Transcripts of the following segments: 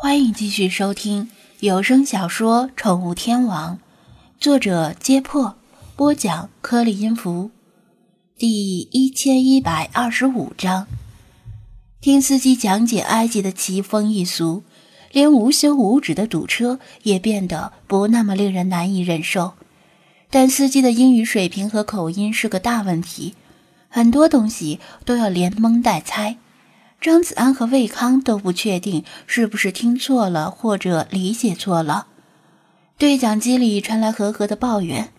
欢迎继续收听有声小说《宠物天王》，作者：揭破，播讲：颗粒音符，第一千一百二十五章。听司机讲解埃及的奇风异俗，连无休无止的堵车也变得不那么令人难以忍受。但司机的英语水平和口音是个大问题，很多东西都要连蒙带猜。张子安和魏康都不确定是不是听错了或者理解错了。对讲机里传来和和的抱怨：“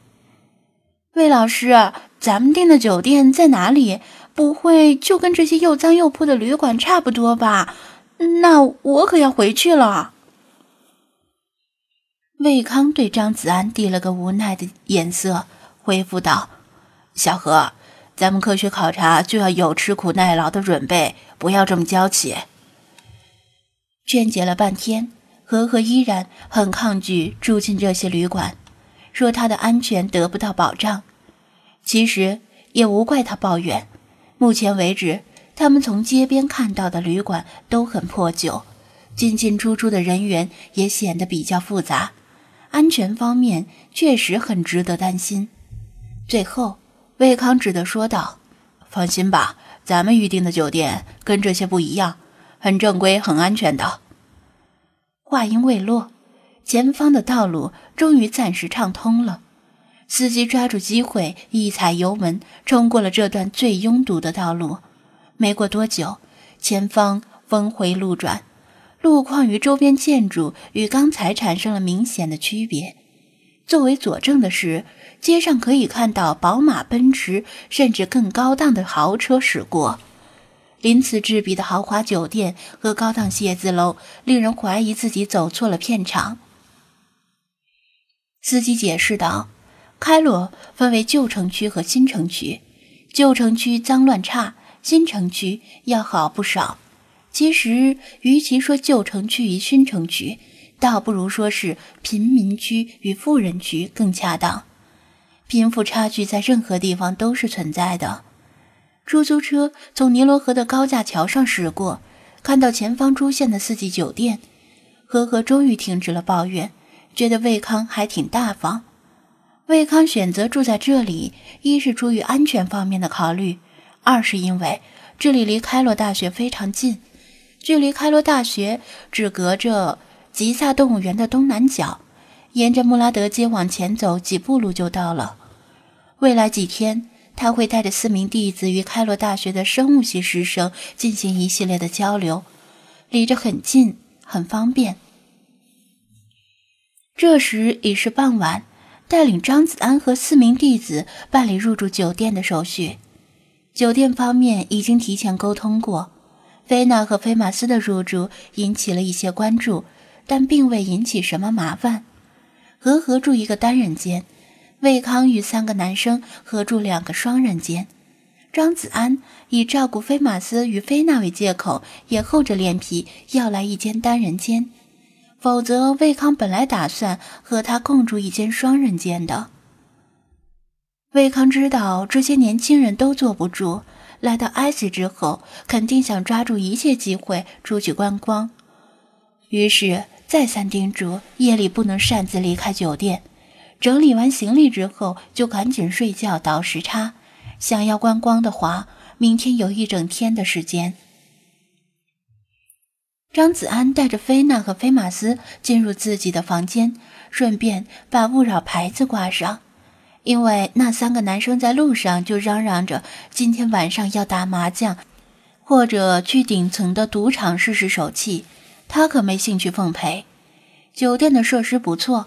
魏老师，咱们订的酒店在哪里？不会就跟这些又脏又破的旅馆差不多吧？那我可要回去了。”魏康对张子安递了个无奈的眼色，回复道：“小何。”咱们科学考察就要有吃苦耐劳的准备，不要这么娇气。劝解了半天，和和依然很抗拒住进这些旅馆，说他的安全得不到保障。其实也无怪他抱怨，目前为止，他们从街边看到的旅馆都很破旧，进进出出的人员也显得比较复杂，安全方面确实很值得担心。最后。魏康只得说道：“放心吧，咱们预定的酒店跟这些不一样，很正规、很安全的。”话音未落，前方的道路终于暂时畅通了。司机抓住机会，一踩油门，冲过了这段最拥堵的道路。没过多久，前方峰回路转，路况与周边建筑与刚才产生了明显的区别。作为佐证的是。街上可以看到宝马、奔驰，甚至更高档的豪车驶过。鳞次栉比的豪华酒店和高档写字楼，令人怀疑自己走错了片场。司机解释道：“开罗分为旧城区和新城区，旧城区脏乱差，新城区要好不少。其实，与其说旧城区与新城区，倒不如说是贫民区与富人区更恰当。”贫富差距在任何地方都是存在的。出租车从尼罗河的高架桥上驶过，看到前方出现的四季酒店，呵呵，终于停止了抱怨，觉得魏康还挺大方。魏康选择住在这里，一是出于安全方面的考虑，二是因为这里离开罗大学非常近，距离开罗大学只隔着吉萨动物园的东南角，沿着穆拉德街往前走几步路就到了。未来几天，他会带着四名弟子与开罗大学的生物系师生进行一系列的交流，离着很近，很方便。这时已是傍晚，带领张子安和四名弟子办理入住酒店的手续。酒店方面已经提前沟通过，菲娜和菲马斯的入住引起了一些关注，但并未引起什么麻烦。和合住一个单人间。魏康与三个男生合住两个双人间，张子安以照顾菲马斯与菲娜为借口，也厚着脸皮要来一间单人间。否则，魏康本来打算和他共住一间双人间的。魏康知道这些年轻人都坐不住，来到埃及之后，肯定想抓住一切机会出去观光，于是再三叮嘱夜里不能擅自离开酒店。整理完行李之后，就赶紧睡觉倒时差。想要观光的话，明天有一整天的时间。张子安带着菲娜和菲马斯进入自己的房间，顺便把勿扰牌子挂上，因为那三个男生在路上就嚷嚷着今天晚上要打麻将，或者去顶层的赌场试试手气，他可没兴趣奉陪。酒店的设施不错，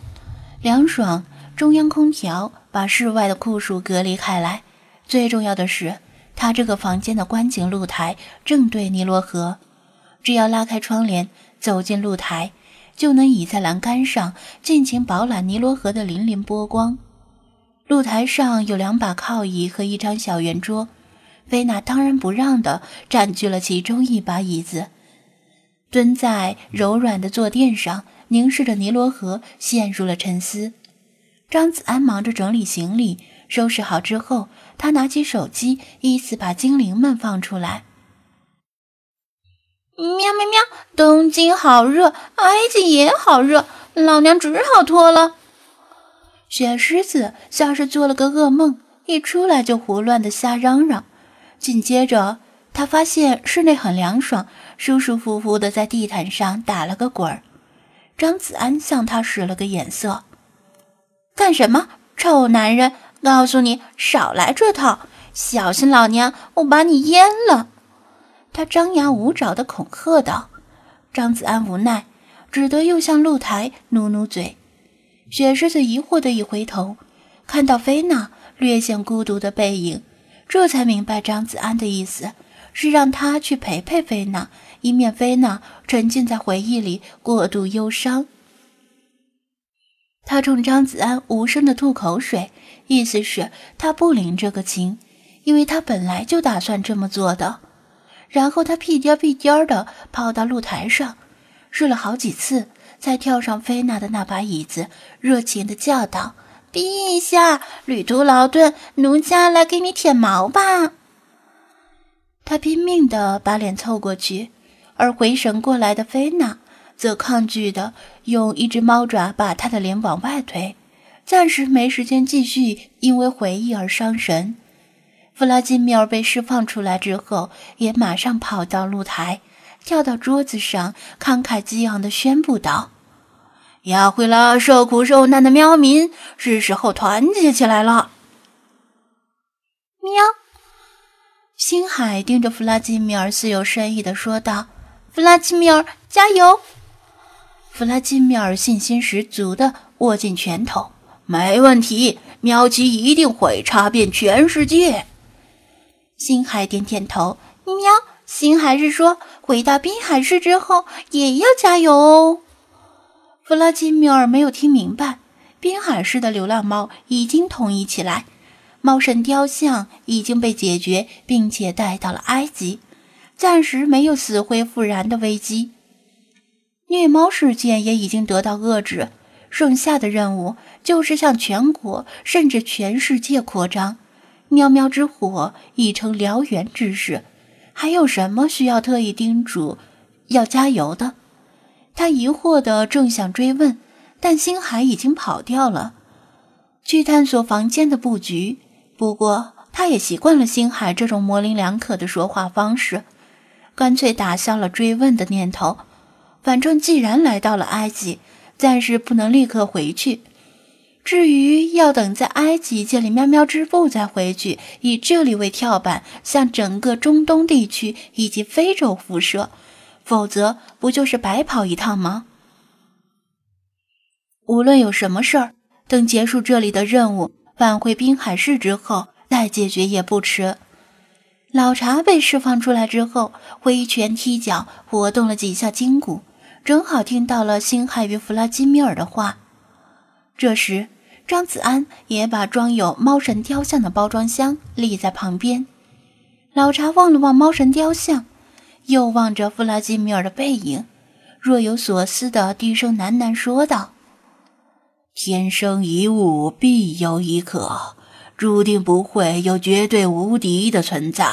凉爽。中央空调把室外的酷暑隔离开来。最重要的是，他这个房间的观景露台正对尼罗河，只要拉开窗帘，走进露台，就能倚在栏杆上，尽情饱览尼罗河的粼粼波光。露台上有两把靠椅和一张小圆桌，菲娜当仁不让地占据了其中一把椅子，蹲在柔软的坐垫上，凝视着尼罗河，陷入了沉思。张子安忙着整理行李，收拾好之后，他拿起手机，依次把精灵们放出来。喵喵喵！东京好热，埃及也好热，老娘只好脱了。雪狮子像是做了个噩梦，一出来就胡乱的瞎嚷嚷。紧接着，他发现室内很凉爽，舒舒服服的在地毯上打了个滚儿。张子安向他使了个眼色：“干什么，臭男人！告诉你，少来这套，小心老娘我把你阉了！”他张牙舞爪的恐吓道。张子安无奈，只得又向露台努努嘴。雪狮子疑惑的一回头，看到菲娜略显孤独的背影，这才明白张子安的意思是让他去陪陪菲娜，以免菲娜沉浸在回忆里过度忧伤。他冲张子安无声的吐口水，意思是他不领这个情，因为他本来就打算这么做的。然后他屁颠屁颠的跑到露台上，试了好几次。才跳上菲娜的那把椅子，热情地叫道：“陛下，旅途劳顿，奴家来给你舔毛吧。”他拼命地把脸凑过去，而回神过来的菲娜则抗拒地用一只猫爪把他的脸往外推，暂时没时间继续因为回忆而伤神。弗拉基米尔被释放出来之后，也马上跑到露台。跳到桌子上，慷慨激昂地宣布道：“押回了受苦受难的喵民，是时候团结起来了。”喵，星海盯着弗拉基米尔，似有深意地说道：“弗拉基米尔，加油！”弗拉基米尔信心十足地握紧拳头：“没问题，喵姬一定会插遍全世界。”星海点点头：“喵。”星海是说，回到滨海市之后也要加油哦。弗拉基米尔没有听明白，滨海市的流浪猫已经统一起来，猫神雕像已经被解决，并且带到了埃及，暂时没有死灰复燃的危机。虐猫事件也已经得到遏制，剩下的任务就是向全国甚至全世界扩张。喵喵之火已成燎原之势。还有什么需要特意叮嘱要加油的？他疑惑的正想追问，但星海已经跑掉了，去探索房间的布局。不过，他也习惯了星海这种模棱两可的说话方式，干脆打消了追问的念头。反正既然来到了埃及，暂时不能立刻回去。至于要等在埃及建立喵喵织布再回去，以这里为跳板，向整个中东地区以及非洲辐射，否则不就是白跑一趟吗？无论有什么事儿，等结束这里的任务，返回滨海市之后再解决也不迟。老查被释放出来之后，挥拳踢脚，活动了几下筋骨，正好听到了星海与弗拉基米尔的话。这时，张子安也把装有猫神雕像的包装箱立在旁边。老查望了望猫神雕像，又望着弗拉基米尔的背影，若有所思的低声喃喃说道：“天生一物，必有一可，注定不会有绝对无敌的存在。”